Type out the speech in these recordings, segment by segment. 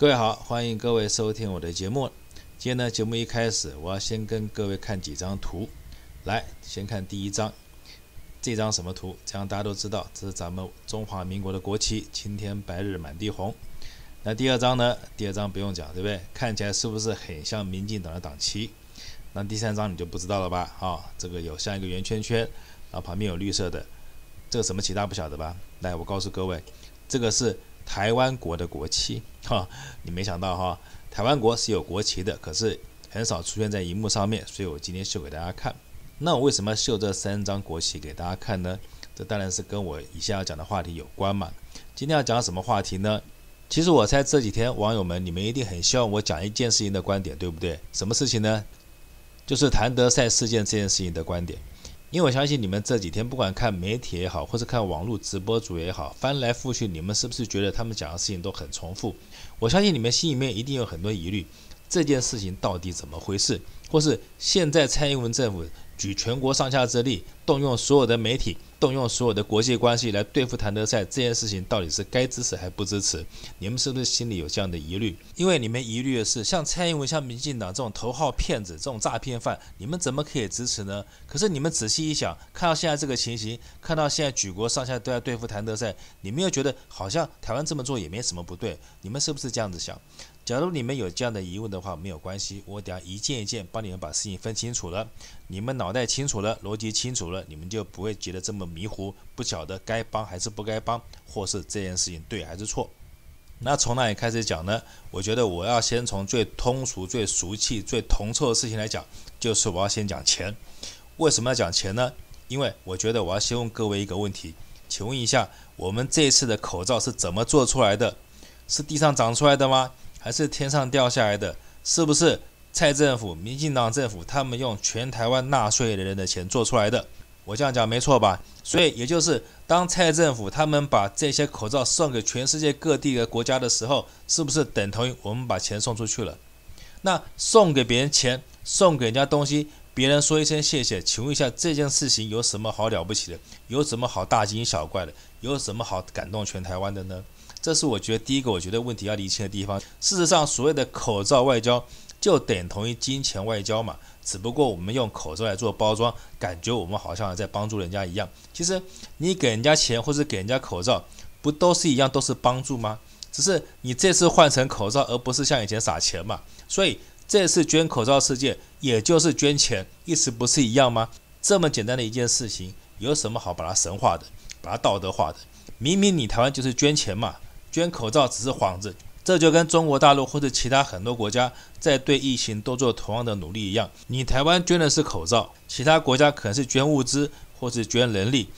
各位好，欢迎各位收听我的节目。今天呢，节目一开始，我要先跟各位看几张图。来，先看第一张，这张什么图？这样大家都知道，这是咱们中华民国的国旗，青天白日满地红。那第二张呢？第二张不用讲，对不对？看起来是不是很像民进党的党旗？那第三张你就不知道了吧？啊，这个有像一个圆圈圈，然后旁边有绿色的，这个什么旗大不晓得吧？来，我告诉各位，这个是。台湾国的国旗，哈，你没想到哈，台湾国是有国旗的，可是很少出现在荧幕上面，所以我今天秀给大家看。那我为什么要秀这三张国旗给大家看呢？这当然是跟我以下要讲的话题有关嘛。今天要讲什么话题呢？其实我猜这几天网友们，你们一定很希望我讲一件事情的观点，对不对？什么事情呢？就是谭德赛事件这件事情的观点。因为我相信你们这几天不管看媒体也好，或是看网络直播主也好，翻来覆去，你们是不是觉得他们讲的事情都很重复？我相信你们心里面一定有很多疑虑，这件事情到底怎么回事？或是现在蔡英文政府举全国上下之力，动用所有的媒体，动用所有的国际关系来对付谭德赛这件事情，到底是该支持还不支持？你们是不是心里有这样的疑虑？因为你们疑虑的是，像蔡英文、像民进党这种头号骗子、这种诈骗犯，你们怎么可以支持呢？可是你们仔细一想，看到现在这个情形，看到现在举国上下都在对付谭德赛，你们又觉得好像台湾这么做也没什么不对，你们是不是这样子想？假如你们有这样的疑问的话，没有关系，我等下一件一件帮你们把事情分清楚了。你们脑袋清楚了，逻辑清楚了，你们就不会觉得这么迷糊，不晓得该帮还是不该帮，或是这件事情对还是错。那从哪里开始讲呢？我觉得我要先从最通俗、最俗气、最铜臭的事情来讲，就是我要先讲钱。为什么要讲钱呢？因为我觉得我要先问各位一个问题，请问一下，我们这次的口罩是怎么做出来的？是地上长出来的吗？还是天上掉下来的？是不是蔡政府、民进党政府他们用全台湾纳税人的钱做出来的？我这样讲没错吧？所以也就是当蔡政府他们把这些口罩送给全世界各地的国家的时候，是不是等同于我们把钱送出去了？那送给别人钱，送给人家东西，别人说一声谢谢，请问一下这件事情有什么好了不起的？有什么好大惊小怪的？有什么好感动全台湾的呢？这是我觉得第一个，我觉得问题要厘清的地方。事实上，所谓的口罩外交就等同于金钱外交嘛，只不过我们用口罩来做包装，感觉我们好像在帮助人家一样。其实你给人家钱或是给人家口罩，不都是一样，都是帮助吗？只是你这次换成口罩，而不是像以前撒钱嘛。所以这次捐口罩事件，也就是捐钱，意思不是一样吗？这么简单的一件事情，有什么好把它神化的，把它道德化的？明明你台湾就是捐钱嘛。捐口罩只是幌子，这就跟中国大陆或者其他很多国家在对疫情都做同样的努力一样。你台湾捐的是口罩，其他国家可能是捐物资，或是捐人力，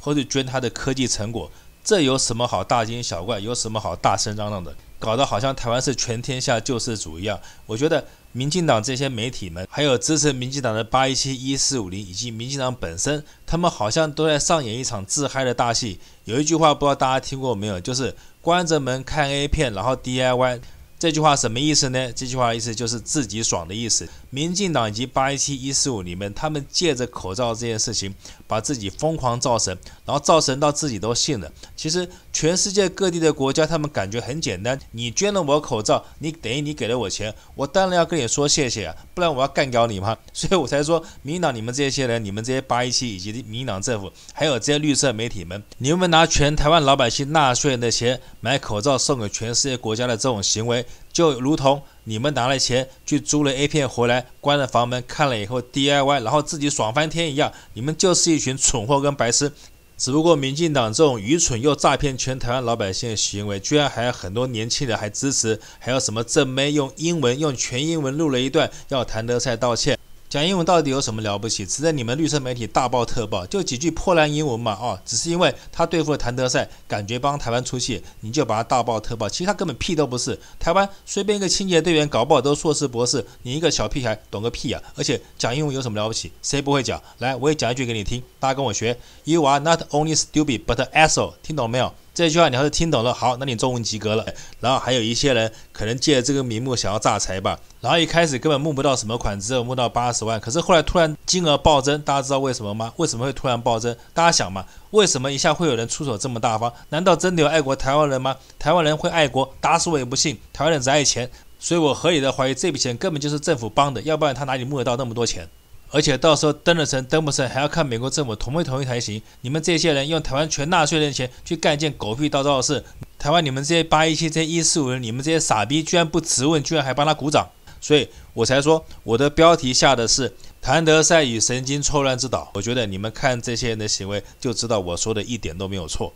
或是捐他的科技成果。这有什么好大惊小怪？有什么好大声嚷嚷的？搞得好像台湾是全天下救世主一样。我觉得民进党这些媒体们，还有支持民进党的八一七一四五零，以及民进党本身，他们好像都在上演一场自嗨的大戏。有一句话不知道大家听过没有，就是。关着门看 A 片，然后 DIY，这句话什么意思呢？这句话意思就是自己爽的意思。民进党以及八一七一四五里面，他们借着口罩这件事情，把自己疯狂造神，然后造神到自己都信了。其实全世界各地的国家，他们感觉很简单：你捐了我口罩，你等于你给了我钱，我当然要跟你说谢谢啊，不然我要干掉你吗？所以我才说，民进党你们这些人，你们这些八一七以及民进党政府，还有这些绿色媒体们，你们拿全台湾老百姓纳税人的钱买口罩送给全世界国家的这种行为，就如同。你们拿了钱去租了 A 片回来，关了房门看了以后 DIY，然后自己爽翻天一样，你们就是一群蠢货跟白痴。只不过民进党这种愚蠢又诈骗全台湾老百姓的行为，居然还有很多年轻人还支持，还有什么正妹用英文用全英文录了一段要谭德赛道歉。讲英文到底有什么了不起？值得你们绿色媒体大爆特爆，就几句破烂英文嘛！哦，只是因为他对付了谭德赛，感觉帮台湾出气，你就把他大爆特爆。其实他根本屁都不是。台湾随便一个清洁队员，搞不好都硕士博士，你一个小屁孩懂个屁啊！而且讲英文有什么了不起？谁不会讲？来，我也讲一句给你听，大家跟我学：You are not only stupid but asshole，听懂没有？这句话你要是听懂了，好，那你中文及格了。然后还有一些人可能借这个名目想要诈财吧，然后一开始根本募不到什么款，只有募到八十万，可是后来突然金额暴增，大家知道为什么吗？为什么会突然暴增？大家想嘛，为什么一下会有人出手这么大方？难道真的有爱国台湾人吗？台湾人会爱国？打死我也不信。台湾人只爱钱，所以我合理的怀疑这笔钱根本就是政府帮的，要不然他哪里募得到那么多钱？而且到时候登了成登不成，还要看美国政府同不同意才行。你们这些人用台湾全纳税人的钱去干一件狗屁倒灶的事，台湾你们这些八一七、这一四五人，你们这些傻逼居然不质问，居然还帮他鼓掌，所以我才说我的标题下的是谭德赛与神经错乱之岛。我觉得你们看这些人的行为就知道我说的一点都没有错。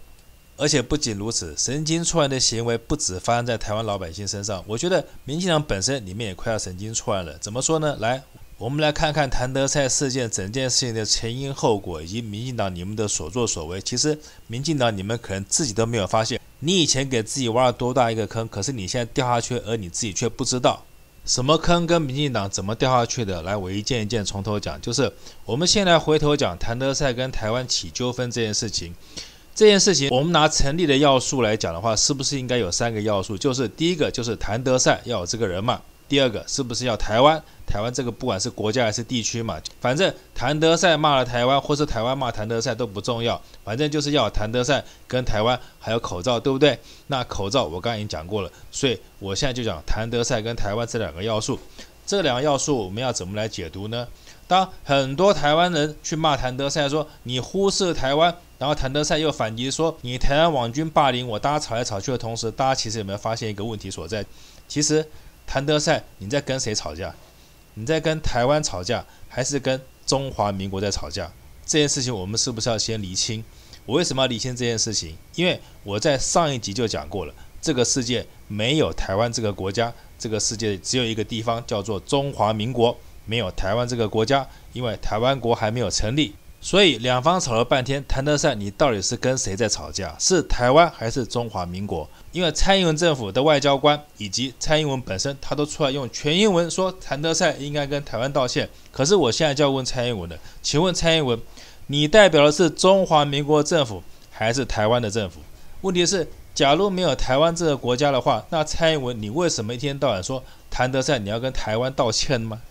而且不仅如此，神经错乱的行为不止发生在台湾老百姓身上，我觉得民进党本身里面也快要神经错乱了。怎么说呢？来。我们来看看谭德赛事件整件事情的前因后果，以及民进党你们的所作所为。其实，民进党你们可能自己都没有发现，你以前给自己挖了多大一个坑，可是你现在掉下去，而你自己却不知道什么坑跟民进党怎么掉下去的。来，我一件一件从头讲。就是我们先来回头讲谭德赛跟台湾起纠纷这件事情。这件事情，我们拿成立的要素来讲的话，是不是应该有三个要素？就是第一个，就是谭德赛要有这个人嘛。第二个是不是要台湾？台湾这个不管是国家还是地区嘛，反正谭德赛骂了台湾，或是台湾骂谭德赛都不重要，反正就是要谭德赛跟台湾还有口罩，对不对？那口罩我刚刚已经讲过了，所以我现在就讲谭德赛跟台湾这两个要素。这两个要素我们要怎么来解读呢？当很多台湾人去骂谭德赛说你忽视台湾，然后谭德赛又反击说你台湾网军霸凌我，大家吵来吵去的同时，大家其实有没有发现一个问题所在？其实。谭德赛，你在跟谁吵架？你在跟台湾吵架，还是跟中华民国在吵架？这件事情我们是不是要先厘清？我为什么要厘清这件事情？因为我在上一集就讲过了，这个世界没有台湾这个国家，这个世界只有一个地方叫做中华民国，没有台湾这个国家，因为台湾国还没有成立。所以两方吵了半天，谭德赛，你到底是跟谁在吵架？是台湾还是中华民国？因为蔡英文政府的外交官以及蔡英文本身，他都出来用全英文说谭德赛应该跟台湾道歉。可是我现在就要问蔡英文了，请问蔡英文，你代表的是中华民国政府还是台湾的政府？问题是，假如没有台湾这个国家的话，那蔡英文你为什么一天到晚说谭德赛你要跟台湾道歉吗？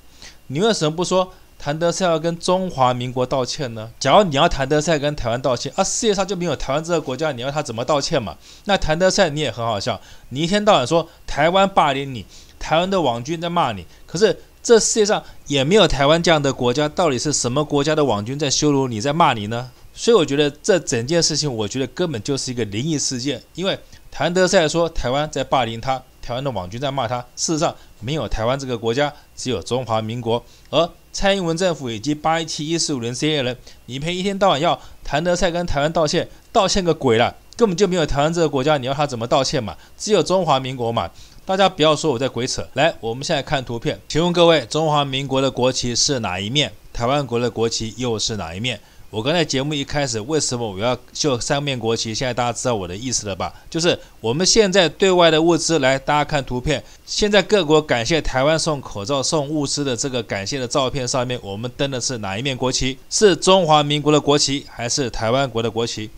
你为什么不说？谭德赛要跟中华民国道歉呢？假如你要谭德赛跟台湾道歉，啊，世界上就没有台湾这个国家，你要他怎么道歉嘛？那谭德赛你也很好笑，你一天到晚说台湾霸凌你，台湾的网军在骂你，可是这世界上也没有台湾这样的国家，到底是什么国家的网军在羞辱你，在骂你呢？所以我觉得这整件事情，我觉得根本就是一个灵异事件，因为谭德赛说台湾在霸凌他，台湾的网军在骂他，事实上没有台湾这个国家，只有中华民国，而。蔡英文政府以及八一七一四五零这些人，你们一天到晚要谭德赛跟台湾道歉，道歉个鬼啦！根本就没有台湾这个国家，你要他怎么道歉嘛？只有中华民国嘛！大家不要说我在鬼扯。来，我们现在看图片，请问各位，中华民国的国旗是哪一面？台湾国的国旗又是哪一面？我刚才节目一开始，为什么我要秀三面国旗？现在大家知道我的意思了吧？就是我们现在对外的物资，来，大家看图片。现在各国感谢台湾送口罩、送物资的这个感谢的照片上面，我们登的是哪一面国旗？是中华民国的国旗，还是台湾国的国旗？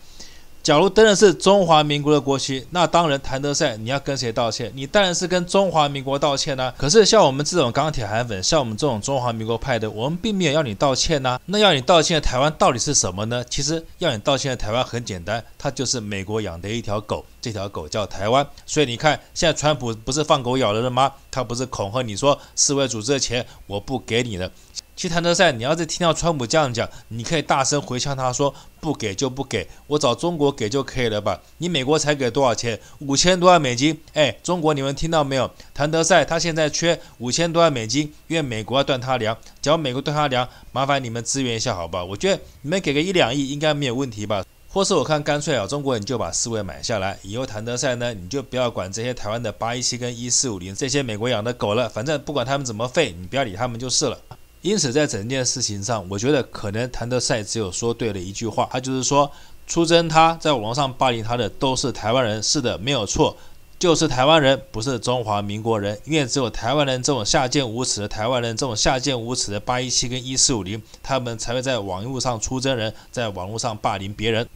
假如登的是中华民国的国旗，那当然谭德赛你要跟谁道歉？你当然是跟中华民国道歉呐、可是像我们这种钢铁韩粉，像我们这种中华民国派的，我们并没有要你道歉呐、那要你道歉的台湾到底是什么呢？其实要你道歉的台湾很简单，它就是美国养的一条狗，这条狗叫台湾。所以你看，现在川普不是放狗咬人了吗？他不是恐吓你说世卫组织的钱我不给你了。其实谭德赛，你要是听到川普这样讲，你可以大声回呛他说：“不给就不给，我找中国给就可以了吧？你美国才给多少钱？五千多万美金。哎，中国你们听到没有？谭德赛他现在缺五千多万美金，因为美国要断他粮。只要美国断他粮，麻烦你们支援一下，好吧？我觉得你们给个一两亿应该没有问题吧？或是我看干脆啊，中国你就把世卫买下来，以后谭德赛呢，你就不要管这些台湾的八一七跟一四五零这些美国养的狗了，反正不管他们怎么废，你不要理他们就是了。”因此，在整件事情上，我觉得可能谭德赛只有说对了一句话，他就是说，出征他在网上霸凌他的都是台湾人，是的，没有错，就是台湾人，不是中华民国人，因为只有台湾人这种下贱无耻的台湾人，这种下贱无耻的八一七跟一四五零，他们才会在网络上出征人，在网络上霸凌别人。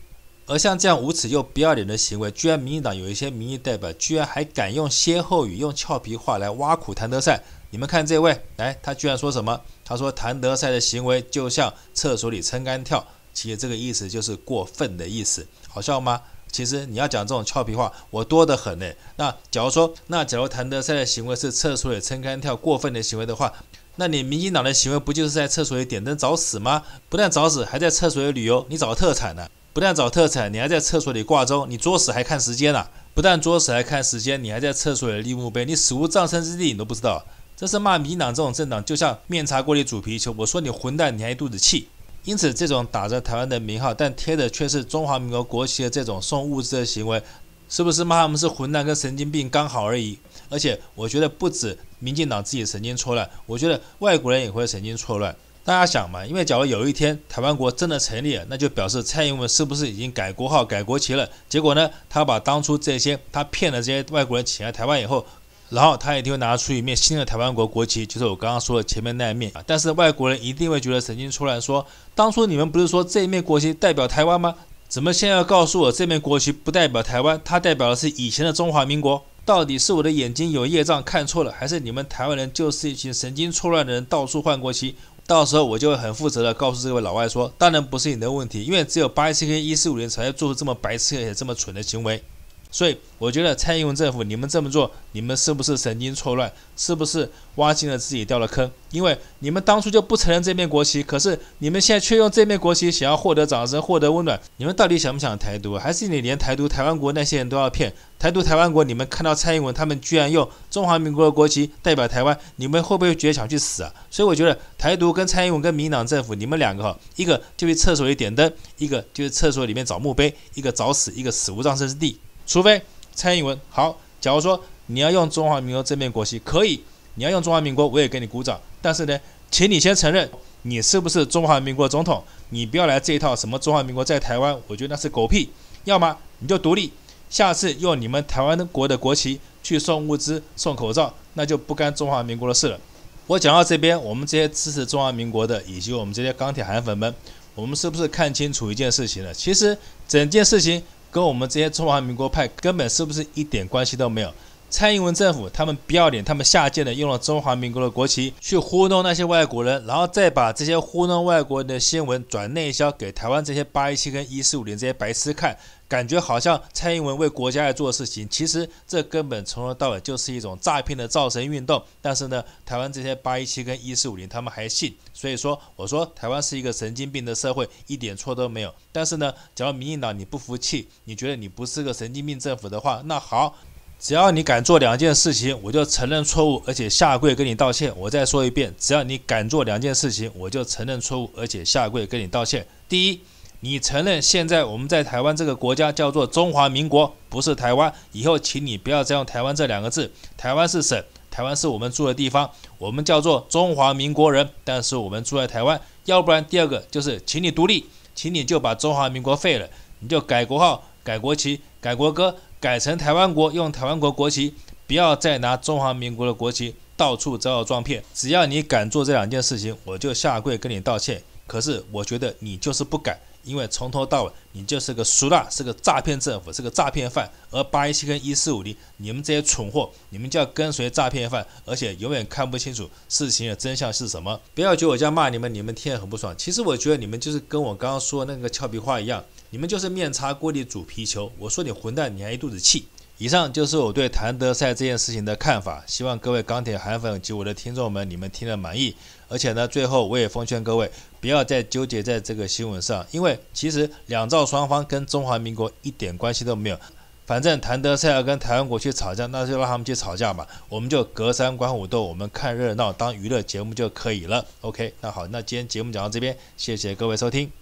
而像这样无耻又不要脸的行为，居然民进党有一些民意代表居然还敢用歇后语、用俏皮话来挖苦谭德塞。你们看这位，来，他居然说什么？他说谭德塞的行为就像厕所里撑杆跳，其实这个意思就是过分的意思，好笑吗？其实你要讲这种俏皮话，我多得很呢。那假如说，那假如谭德塞的行为是厕所里撑杆跳过分的行为的话，那你民进党的行为不就是在厕所里点灯找死吗？不但找死，还在厕所里旅游，你找特产呢？不但找特产，你还在厕所里挂钟，你作死还看时间呢？不但作死还看时间，你还在厕所里立墓碑，你死无葬身之地，你都不知道。这是骂民党这种政党，就像面茶锅里煮皮球。我说你混蛋，你还一肚子气。因此，这种打着台湾的名号，但贴的却是中华民国国旗的这种送物资的行为，是不是骂他们是混蛋跟神经病刚好而已？而且，我觉得不止民进党自己神经错乱，我觉得外国人也会神经错乱。大家想嘛，因为假如有一天台湾国真的成立了，那就表示蔡英文是不是已经改国号、改国旗了？结果呢，他把当初这些他骗的这些外国人请来台湾以后。然后他一定会拿出一面新的台湾国国旗，就是我刚刚说的前面那一面啊。但是外国人一定会觉得神经错乱，说当初你们不是说这一面国旗代表台湾吗？怎么现在要告诉我这面国旗不代表台湾，它代表的是以前的中华民国？到底是我的眼睛有业障看错了，还是你们台湾人就是一群神经错乱的人到处换国旗？到时候我就会很负责的告诉这位老外说，当然不是你的问题，因为只有八一七跟一四五零才会做出这么白痴而且这么蠢的行为。所以我觉得蔡英文政府，你们这么做，你们是不是神经错乱？是不是挖进了自己掉了坑？因为你们当初就不承认这面国旗，可是你们现在却用这面国旗想要获得掌声、获得温暖。你们到底想不想台独？还是你连台独台湾国那些人都要骗？台独台湾国，你们看到蔡英文他们居然用中华民国的国旗代表台湾，你们会不会觉得想去死啊？所以我觉得台独跟蔡英文跟民党政府，你们两个哈，一个就去厕所里点灯，一个就是厕所里面找墓碑，一个找死，一个死无葬身之地。除非蔡英文好，假如说你要用中华民国这面国旗，可以，你要用中华民国，我也给你鼓掌。但是呢，请你先承认你是不是中华民国总统，你不要来这一套什么中华民国在台湾，我觉得那是狗屁。要么你就独立，下次用你们台湾的国的国旗去送物资、送口罩，那就不干中华民国的事了。我讲到这边，我们这些支持中华民国的，以及我们这些钢铁韩粉们，我们是不是看清楚一件事情了？其实整件事情。跟我们这些中华民国派根本是不是一点关系都没有？蔡英文政府他们不要脸，他们下贱的用了中华民国的国旗去糊弄那些外国人，然后再把这些糊弄外国人的新闻转内销给台湾这些八一七跟一四五零这些白痴看。感觉好像蔡英文为国家在做事情，其实这根本从头到尾就是一种诈骗的造神运动。但是呢，台湾这些八一七跟一四五零他们还信，所以说我说台湾是一个神经病的社会，一点错都没有。但是呢，假如民进党你不服气，你觉得你不是个神经病政府的话，那好，只要你敢做两件事情，我就承认错误，而且下跪跟你道歉。我再说一遍，只要你敢做两件事情，我就承认错误，而且下跪跟你道歉。第一。你承认现在我们在台湾这个国家叫做中华民国，不是台湾。以后请你不要再用台湾这两个字。台湾是省，台湾是我们住的地方，我们叫做中华民国人，但是我们住在台湾。要不然第二个就是，请你独立，请你就把中华民国废了，你就改国号、改国旗、改国歌，改成台湾国，用台湾国国旗，不要再拿中华民国的国旗到处招摇撞骗。只要你敢做这两件事情，我就下跪跟你道歉。可是我觉得你就是不敢。因为从头到尾，你就是个俗辣，是个诈骗政府，是个诈骗犯。而八一七跟一四五零，你们这些蠢货，你们就要跟随诈骗犯，而且永远看不清楚事情的真相是什么。不要觉得我这样骂你们，你们听得很不爽。其实我觉得你们就是跟我刚刚说的那个俏皮话一样，你们就是面插锅里煮皮球。我说你混蛋，你还一肚子气。以上就是我对谭德赛这件事情的看法，希望各位钢铁韩粉及我的听众们，你们听得满意。而且呢，最后我也奉劝各位，不要再纠结在这个新闻上，因为其实两造双方跟中华民国一点关系都没有。反正谭德赛要跟台湾国去吵架，那就让他们去吵架嘛，我们就隔山观虎斗，我们看热闹当娱乐节目就可以了。OK，那好，那今天节目讲到这边，谢谢各位收听。